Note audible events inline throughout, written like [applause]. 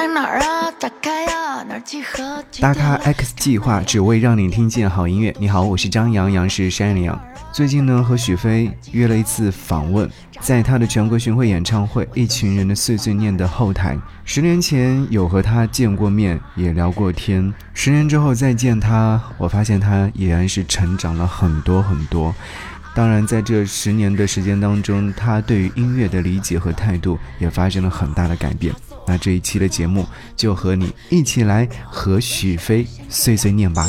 在哪儿啊？打开啊！哪集合？大咖 X 计划只为让你听见好音乐。你好，我是张阳阳，是山里阳。最近呢，和许飞约了一次访问，在他的全国巡回演唱会《一群人的碎碎念》的后台。十年前有和他见过面，也聊过天。十年之后再见他，我发现他已然是成长了很多很多。当然，在这十年的时间当中，他对于音乐的理解和态度也发生了很大的改变。那这一期的节目就和你一起来和许飞碎碎念吧。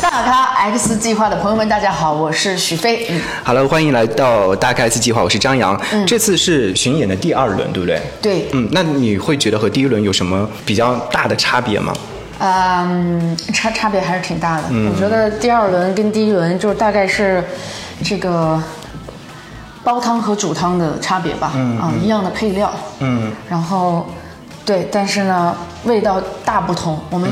大咖 X 计划的朋友们，大家好，我是许飞。嗯，Hello，欢迎来到大咖 X 计划，我是张扬。嗯，这次是巡演的第二轮，对不对？对。嗯，那你会觉得和第一轮有什么比较大的差别吗？嗯，差差别还是挺大的。嗯，我觉得第二轮跟第一轮就是大概是这个。煲汤和煮汤的差别吧，啊，一样的配料，嗯，然后，对，但是呢，味道大不同。我们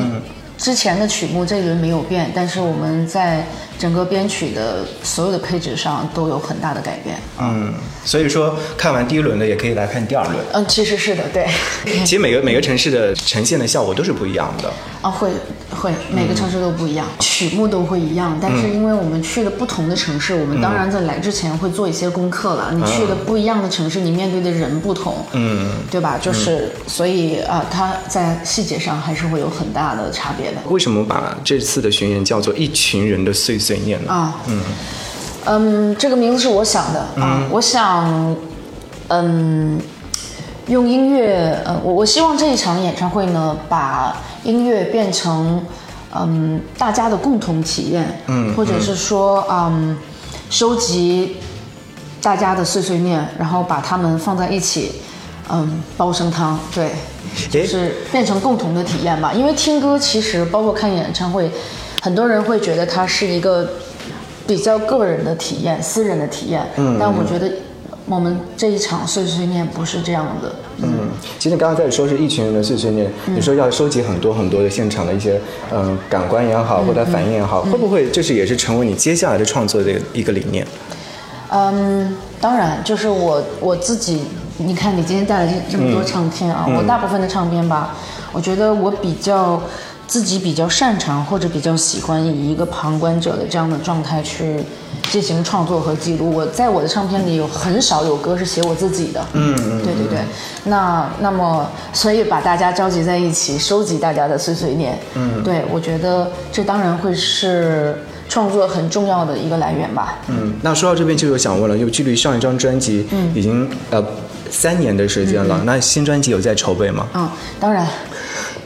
之前的曲目这一轮没有变，但是我们在。整个编曲的所有的配置上都有很大的改变。嗯，所以说看完第一轮的也可以来看第二轮。嗯，其实是的，对。[laughs] 其实每个每个城市的呈现的效果都是不一样的。啊，会会，每个城市都不一样，曲目都会一样，但是因为我们去了不同的城市，我们当然在来之前会做一些功课了。你去的不一样的城市，你面对的人不同，嗯，对吧？就是所以啊，它在细节上还是会有很大的差别的。为什么把这次的巡演叫做一群人的碎？碎念啊，嗯嗯，这个名字是我想的。啊，我想，嗯，用音乐，呃，我我希望这一场演唱会呢，把音乐变成，嗯，大家的共同体验，嗯，或者是说，嗯，收集大家的碎碎念，然后把它们放在一起，嗯，煲生汤，对，就是变成共同的体验吧。因为听歌其实包括看演唱会。很多人会觉得它是一个比较个人的体验、私人的体验，嗯，但我觉得我们这一场碎碎念不是这样的。嗯，其实刚刚在说是一群人的碎碎念，你说要收集很多很多的现场的一些嗯感官也好，或者反应也好，会不会这是也是成为你接下来的创作的一个理念？嗯，当然，就是我我自己，你看你今天带来这这么多唱片啊，我大部分的唱片吧，我觉得我比较。自己比较擅长或者比较喜欢以一个旁观者的这样的状态去进行创作和记录。我在我的唱片里有很少有歌是写我自己的。嗯嗯，对对对。那那么，所以把大家召集在一起，收集大家的碎碎念。嗯，对我觉得这当然会是创作很重要的一个来源吧。嗯，那说到这边就有想问了，就距离上一张专辑已经呃三年的时间了，那新专辑有在筹备吗？嗯，当然，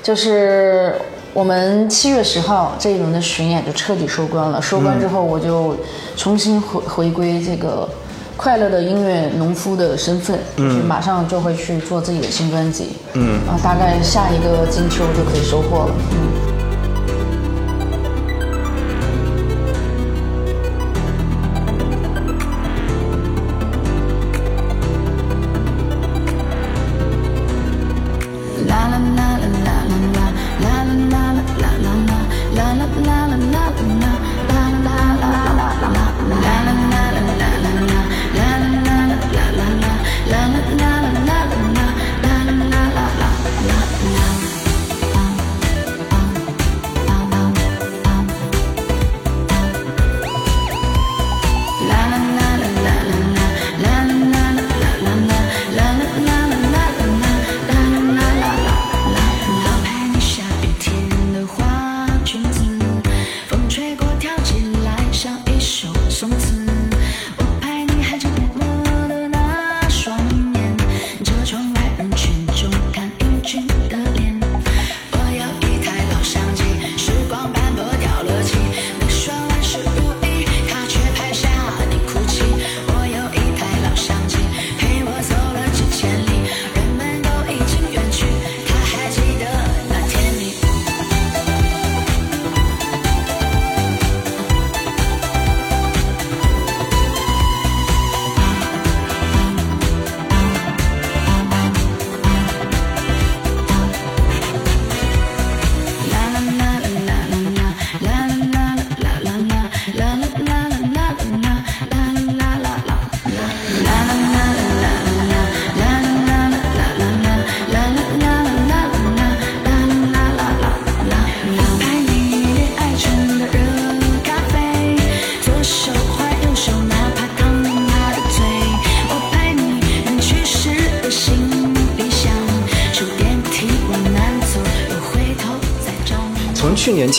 就是。我们七月十号这一轮的巡演就彻底收官了。收官之后，我就重新回回归这个快乐的音乐农夫的身份，就是马上就会去做自己的新专辑。嗯，啊，大概下一个金秋就可以收获了。嗯。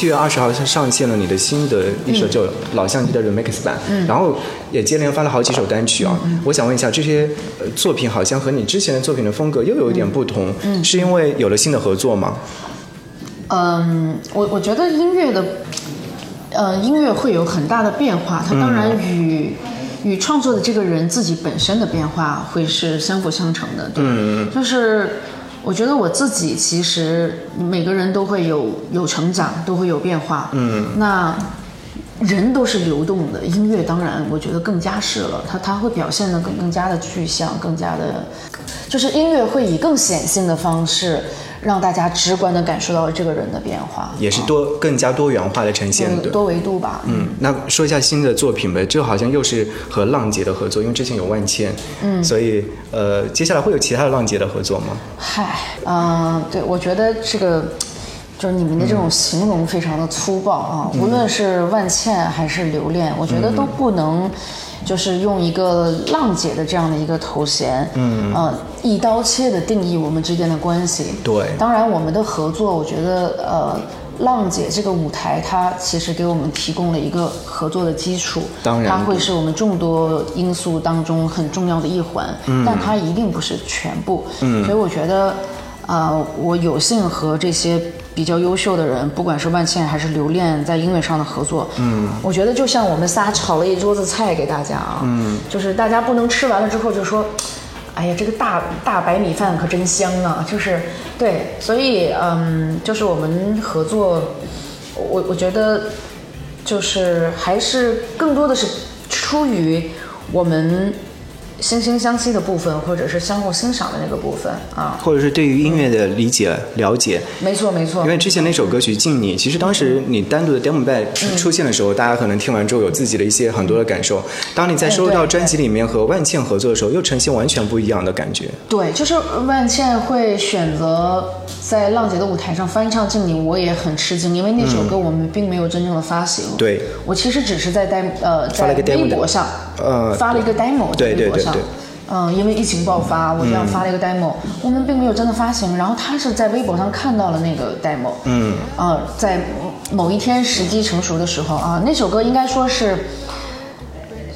七月二十号上线了你的新的一首就老相机的 remix 版，然后也接连发了好几首单曲啊。我想问一下，这些呃作品好像和你之前的作品的风格又有一点不同，是因为有了新的合作吗？嗯，我我觉得音乐的，呃，音乐会有很大的变化，它当然与、与创作的这个人自己本身的变化会是相辅相成的。对，就是我觉得我自己其实每个人都会有有成长，都会有变化。嗯，那人都是流动的，音乐当然我觉得更加是了，它它会表现的更更加的具象，更加的，就是音乐会以更显性的方式。让大家直观的感受到这个人的变化，也是多更加多元化的呈现的。多维度吧。嗯，那说一下新的作品呗，这好像又是和浪姐的合作，因为之前有万茜，嗯，所以呃，接下来会有其他的浪姐的合作吗？嗨，嗯，对，我觉得这个就是你们的这种形容非常的粗暴啊，无论是万茜还是留恋，我觉得都不能。就是用一个浪姐的这样的一个头衔，嗯，呃，一刀切的定义我们之间的关系。对，当然我们的合作，我觉得，呃，浪姐这个舞台，它其实给我们提供了一个合作的基础。当然，它会是我们众多因素当中很重要的一环，嗯，但它一定不是全部。嗯，所以我觉得，呃，我有幸和这些。比较优秀的人，不管是万茜还是刘恋，在音乐上的合作，嗯，我觉得就像我们仨炒了一桌子菜给大家啊，嗯，就是大家不能吃完了之后就说，哎呀，这个大大白米饭可真香啊，就是对，所以嗯，就是我们合作，我我觉得就是还是更多的是出于我们。惺惺相惜的部分，或者是相互欣赏的那个部分啊，或者是对于音乐的理解了解，没错没错。因为之前那首歌曲《敬你》，其实当时你单独的 demo 带出现的时候，大家可能听完之后有自己的一些很多的感受。当你在收到专辑里面和万茜合作的时候，又呈现完全不一样的感觉。对，就是万茜会选择在浪姐的舞台上翻唱《敬你》，我也很吃惊，因为那首歌我们并没有真正的发行。对，我其实只是在 demo 呃在微博上呃发了一个 demo，对对对。嗯，因为疫情爆发，我这样发了一个 demo，我们并没有真的发行。然后他是在微博上看到了那个 demo，嗯，啊，在某一天时机成熟的时候啊，那首歌应该说是，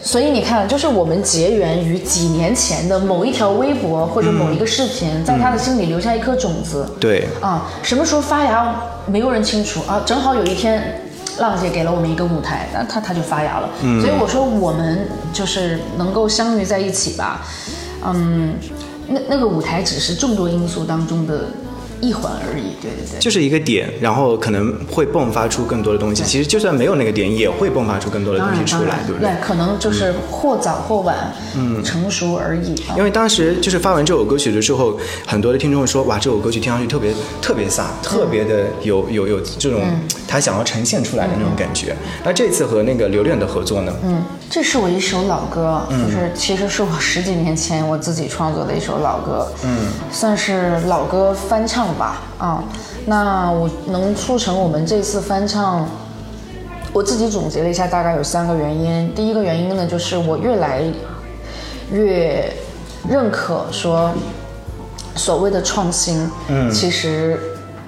所以你看，就是我们结缘于几年前的某一条微博或者某一个视频，在他的心里留下一颗种子，对，啊，什么时候发芽，没有人清楚啊，正好有一天。浪姐给了我们一个舞台，那它它就发芽了。所以我说我们就是能够相遇在一起吧，嗯，那那个舞台只是众多因素当中的。一环而已，对对对，就是一个点，然后可能会迸发出更多的东西。其实就算没有那个点，也会迸发出更多的东西出来，对不对？对，可能就是或早或晚，嗯，成熟而已。因为当时就是发完这首歌曲的时候，很多的听众会说，哇，这首歌曲听上去特别特别飒，特别的有有有这种他想要呈现出来的那种感觉。那这次和那个刘恋的合作呢？嗯，这是我一首老歌，就是其实是我十几年前我自己创作的一首老歌，嗯，算是老歌翻唱。吧，啊，那我能促成我们这次翻唱，我自己总结了一下，大概有三个原因。第一个原因呢，就是我越来越认可说，所谓的创新，嗯，其实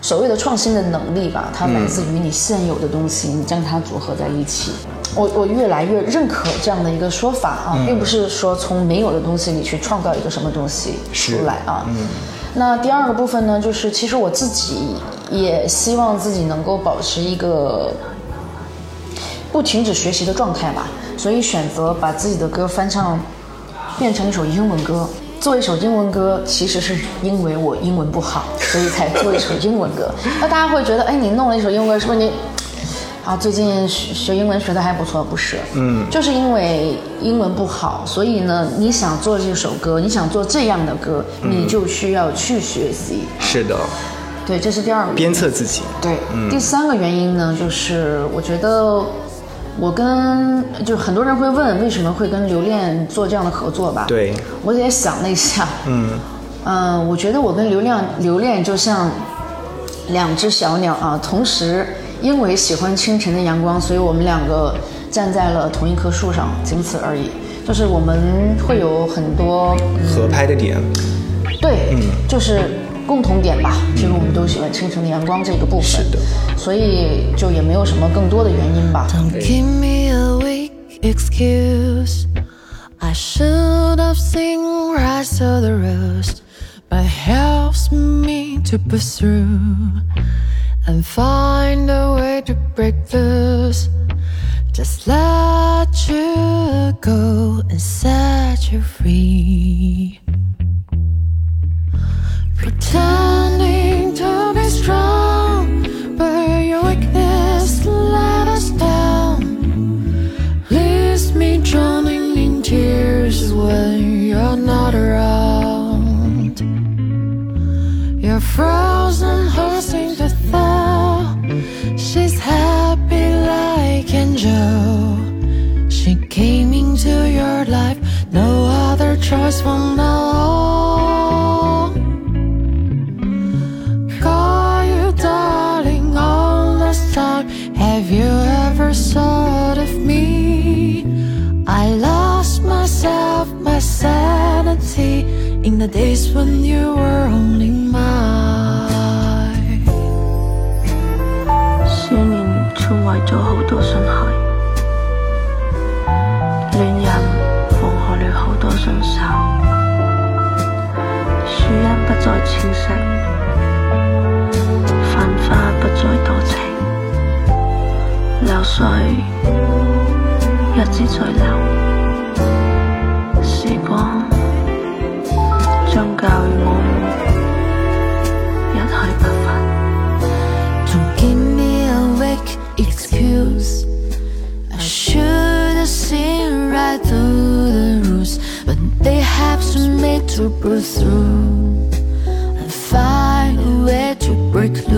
所谓的创新的能力吧，它来自于你现有的东西，你将它组合在一起。我我越来越认可这样的一个说法啊，并不是说从没有的东西里去创造一个什么东西出来啊。那第二个部分呢，就是其实我自己也希望自己能够保持一个不停止学习的状态吧，所以选择把自己的歌翻唱变成一首英文歌。做一首英文歌，其实是因为我英文不好，所以才做一首英文歌。[laughs] 那大家会觉得，哎，你弄了一首英文歌，是不是你？啊，最近学学英文学的还不错，不是？嗯，就是因为英文不好，所以呢，你想做这首歌，你想做这样的歌，你就需要去学习。是的，对，这是第二个。鞭策自己。对，第三个原因呢，就是我觉得我跟就很多人会问为什么会跟刘恋做这样的合作吧？对，我也想了一下，嗯嗯，我觉得我跟刘亮刘恋就像两只小鸟啊，同时。因为喜欢清晨的阳光，所以我们两个站在了同一棵树上，仅此而已。就是我们会有很多合拍的点，对，嗯，就是共同点吧。其实我们都喜欢清晨的阳光这个部分，是的，所以就也没有什么更多的原因吧。Don't give me a weak excuse. I should have seen rise of the roost, but it helps me to pursue and find a way to break loose. Just let you go and set you free. Frozen heart seems to thaw. She's happy like Angel. She came into your life, no other choice from now. Call you darling all this time. Have you ever thought of me? I lost myself, my sanity in the days when you were only mine. 思念沖毀咗好多信號，戀人放學了好多信手，樹蔭不再清晰，繁花不再多情，流水一直在流，to through and find a way to break loose.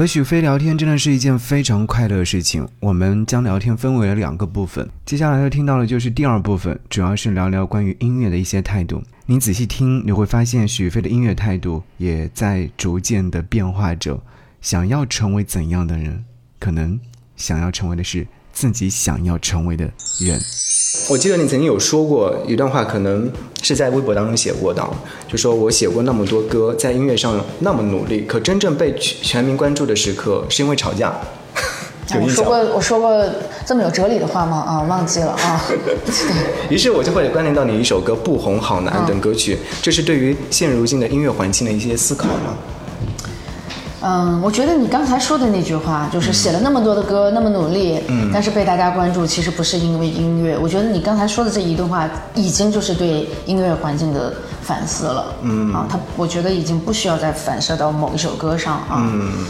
和许飞聊天真的是一件非常快乐的事情。我们将聊天分为了两个部分，接下来要听到的就是第二部分，主要是聊聊关于音乐的一些态度。你仔细听，你会发现许飞的音乐态度也在逐渐的变化着。想要成为怎样的人，可能想要成为的是自己想要成为的人。我记得你曾经有说过一段话，可能是在微博当中写过的，就说我写过那么多歌，在音乐上那么努力，可真正被全全民关注的时刻，是因为吵架。我说过，我说过这么有哲理的话吗？啊，忘记了啊。[laughs] 于是我就会关联到你一首歌《不红好难》等歌曲，这是对于现如今的音乐环境的一些思考吗？嗯，我觉得你刚才说的那句话，就是写了那么多的歌，那么努力，嗯，但是被大家关注，其实不是因为音乐。我觉得你刚才说的这一段话，已经就是对音乐环境的反思了，嗯。啊，它我觉得已经不需要再反射到某一首歌上。啊，嗯，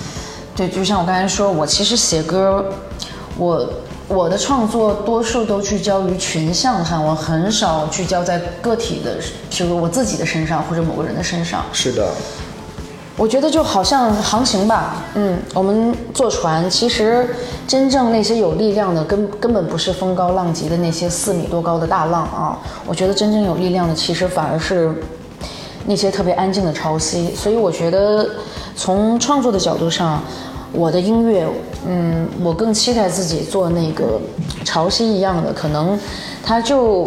对，就像我刚才说，我其实写歌，我我的创作多数都聚焦于群像上，我很少聚焦在个体的，就是我自己的身上或者某个人的身上。是的，我觉得就好像航行吧，嗯，我们坐船，其实真正那些有力量的根根本不是风高浪急的那些四米多高的大浪啊，我觉得真正有力量的其实反而是那些特别安静的潮汐。所以我觉得从创作的角度上，我的音乐嗯，我更期待自己做那个潮汐一样的，可能它就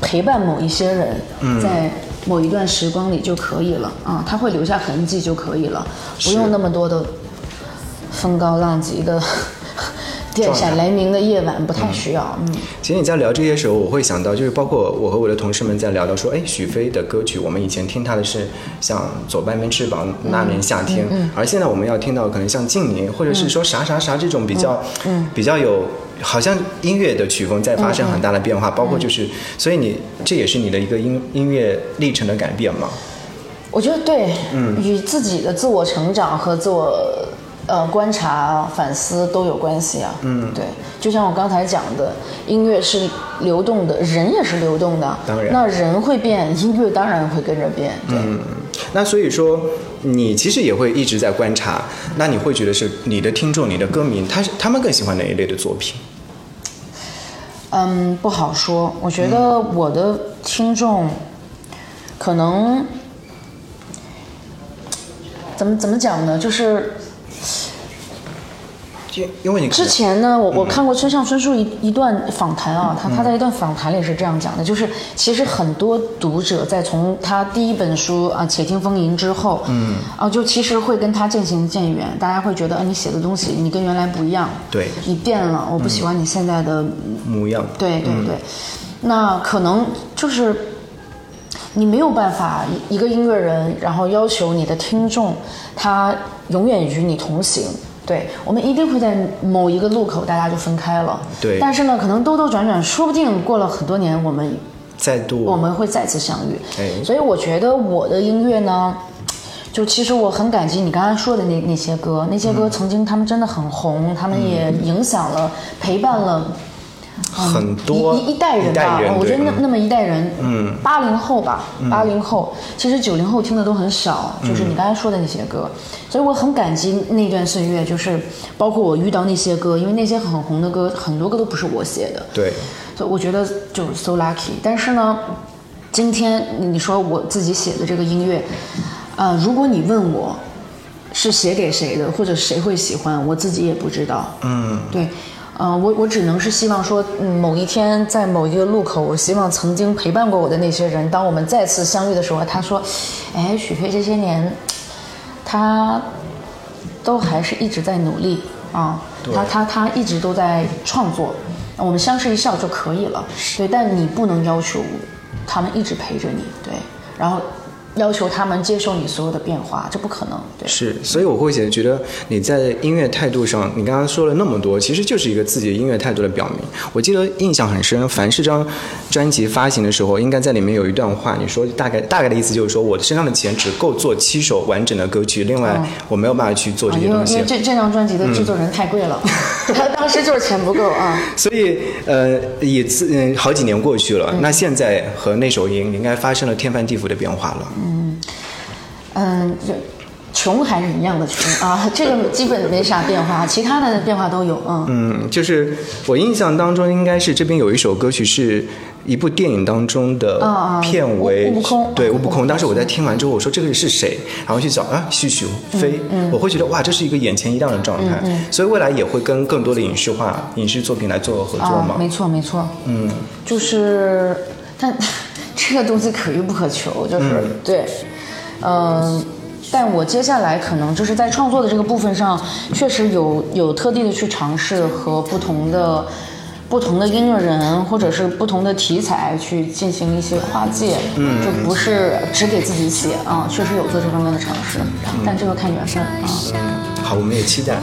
陪伴某一些人，在某一段时光里就可以了啊，它会留下痕迹就可以了，不用那么多的风高浪急的 [laughs] 电闪雷鸣的夜晚，不太需要。嗯，其实你在聊这些时候，我会想到，就是包括我和我的同事们在聊到说，哎，许飞的歌曲，我们以前听他的是像《左半边翅膀》《那年夏天》，而现在我们要听到可能像《静年》，或者是说啥啥啥这种比较，比较有。好像音乐的曲风在发生很大的变化，包括就是，所以你这也是你的一个音音乐历程的改变嘛？我觉得对，嗯与自己的自我成长和自我呃观察、反思都有关系啊。嗯，对，就像我刚才讲的，音乐是流动的，人也是流动的。当然那人会变，音乐当然会跟着变。对，那所以说，你其实也会一直在观察，那你会觉得是你的听众、你的歌迷，他是他们更喜欢哪一类的作品？嗯，不好说。我觉得我的听众可能怎么怎么讲呢？就是就因为你之前呢，我我看过村上春树一一段访谈啊，他他在一段访谈里是这样讲的，就是其实很多读者在从他第一本书啊《且听风吟》之后，嗯，啊就其实会跟他渐行渐远，大家会觉得，啊你写的东西你跟原来不一样，对。你变了，我不喜欢你现在的模样，对对对，那可能就是你没有办法一一个音乐人，然后要求你的听众他永远与你同行。对，我们一定会在某一个路口大家就分开了。对但是呢，可能兜兜转转，说不定过了很多年，我们再度我们会再次相遇。哎所以我觉得我的音乐呢，就其实我很感激你刚才说的那那些歌，那些歌曾经他们真的很红，他们也影响了、陪伴了。很多一一一代人吧，人我觉得那那么一代人，嗯，八零后吧，八零后，其实九零后听的都很少，就是你刚才说的那些歌，所以我很感激那段岁月，就是包括我遇到那些歌，因为那些很红的歌，很多歌都不是我写的，对，所以我觉得就是 so lucky。但是呢，今天你说我自己写的这个音乐，呃，如果你问我是写给谁的，或者谁会喜欢，我自己也不知道。嗯，对。呃，我我只能是希望说，嗯，某一天在某一个路口，我希望曾经陪伴过我的那些人，当我们再次相遇的时候，他说：“哎，许飞这些年，他都还是一直在努力啊，他他他一直都在创作，我们相视一笑就可以了。对，但你不能要求他们一直陪着你，对，然后要求他们接受你所有的变化，这不可能，对。是，所以我会觉得你在音乐态度上，你刚刚说了那么多，其实就是一个自己的音乐态度的表明。我记得印象很深，凡是张专辑发行的时候，应该在里面有一段话，你说大概大概的意思就是说，我身上的钱只够做七首完整的歌曲，另外我没有办法去做这些东西。因为这这张专辑的制作人太贵了，他当时就是钱不够啊。所以，呃，也自嗯，好几年过去了，那现在和那首音应该发生了天翻地覆的变化了。嗯，就穷还是一样的穷啊，[laughs] 这个基本没啥变化，[laughs] 其他的变化都有，嗯。嗯，就是我印象当中，应该是这边有一首歌曲是一部电影当中的片尾，悟悟空对，悟空。当时我在听完之后，我说这个是谁？然后去找啊，许许飞，嗯我会觉得哇，这是一个眼前一亮的状态。所以未来也会跟更多的影视化、影视作品来做合作嘛。啊，没错没错，嗯，就是，但 [laughs] 这个东西可遇不可求，就是、对，嗯、但我接下来可能就是在创作的这个部分上，确实有有特地的去尝试和不同的。不同的音乐人，或者是不同的题材去进行一些跨界，嗯，就不是只给自己写啊，确实有做这方面的尝试，但这个看缘分啊。好，我们也期待。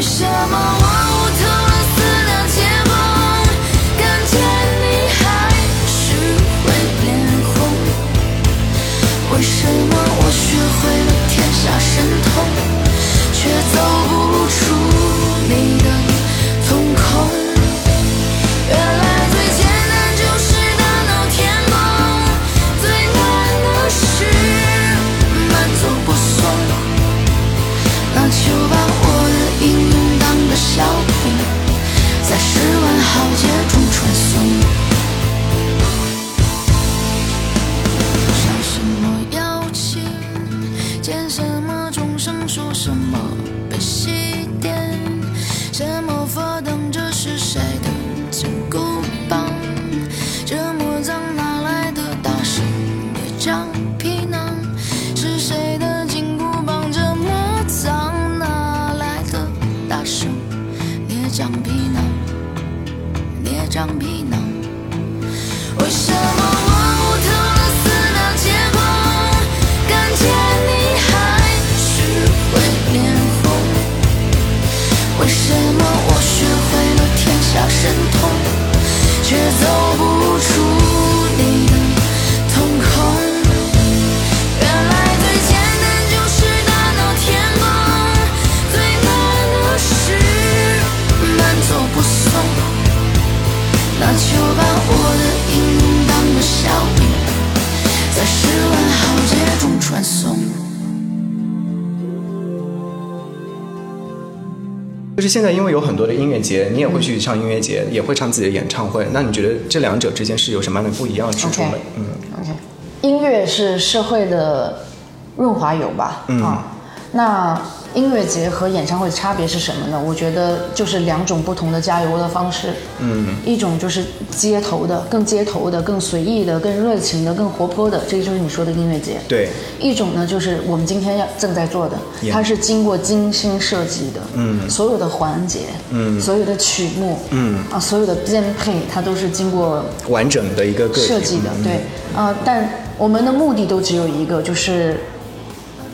为什么我说什么那就把我的英勇当个笑柄，在十万豪杰中传颂。就是现在，因为有很多的音乐节，你也会去唱音乐节，也会唱自己的演唱会。那你觉得这两者之间是有什么样的不一样之处呢嗯，OK，音乐是社会的润滑油吧？嗯啊，那音乐节和演唱会的差别是什么呢？我觉得就是两种不同的加油的方式。嗯，一种就是街头的，更街头的，更随意的，更热情的，更活泼的，这就是你说的音乐节。对，一种呢，就是我们今天要正在做的，它是经过精心设计的，嗯所有的环节，嗯所有的曲目，嗯啊，所有的编配，它都是经过完整的一个设计的，嗯对，啊、但我们的目的都只有一个，就是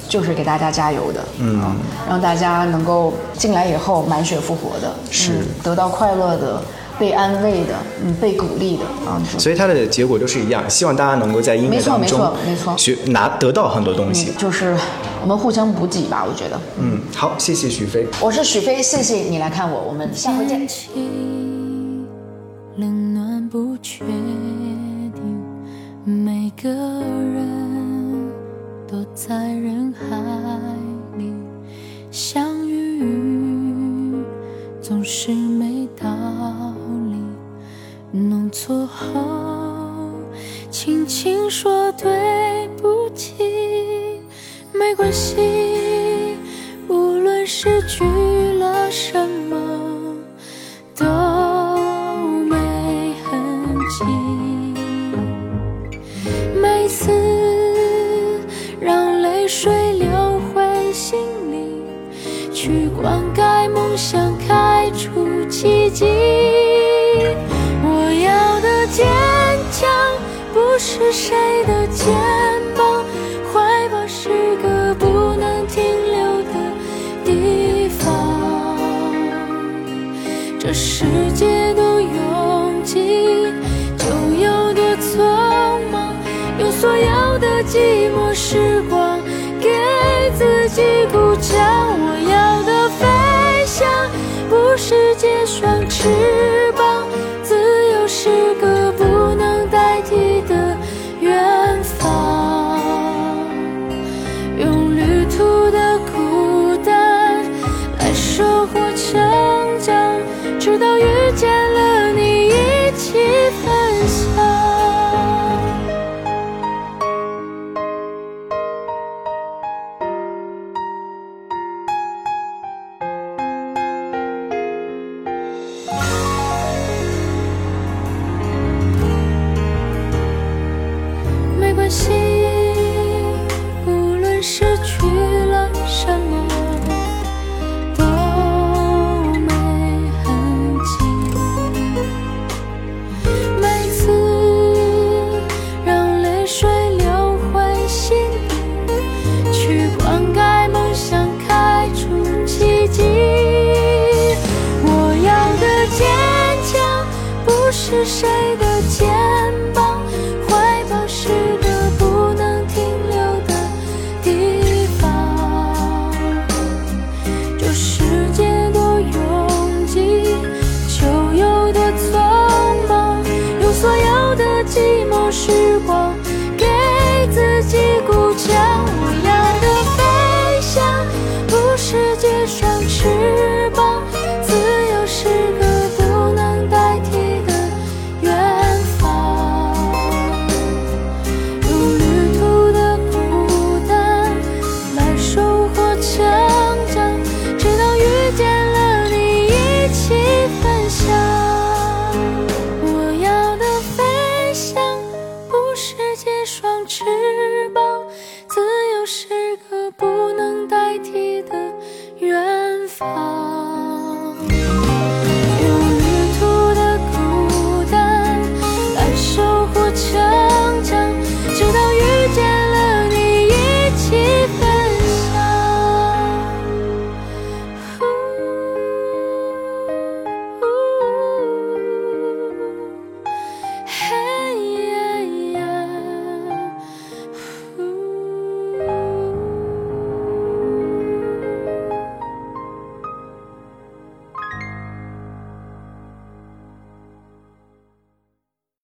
就是给大家加油的，嗯啊让大家能够进来以后满血复活的，是嗯得到快乐的，被安慰的，嗯，被鼓励的啊，所以它的结果都是一样，希望大家能够在音乐没错没当中错没错学拿得到很多东西。嗯就是我们互相补给吧，我觉得。嗯，好，谢谢许飞。我是许飞，谢谢你来看我，我们下回见冷暖不确定，每个人躲在人海里相遇，总是没道理。弄错后，轻轻说对不起，没关系。无论失去谁的发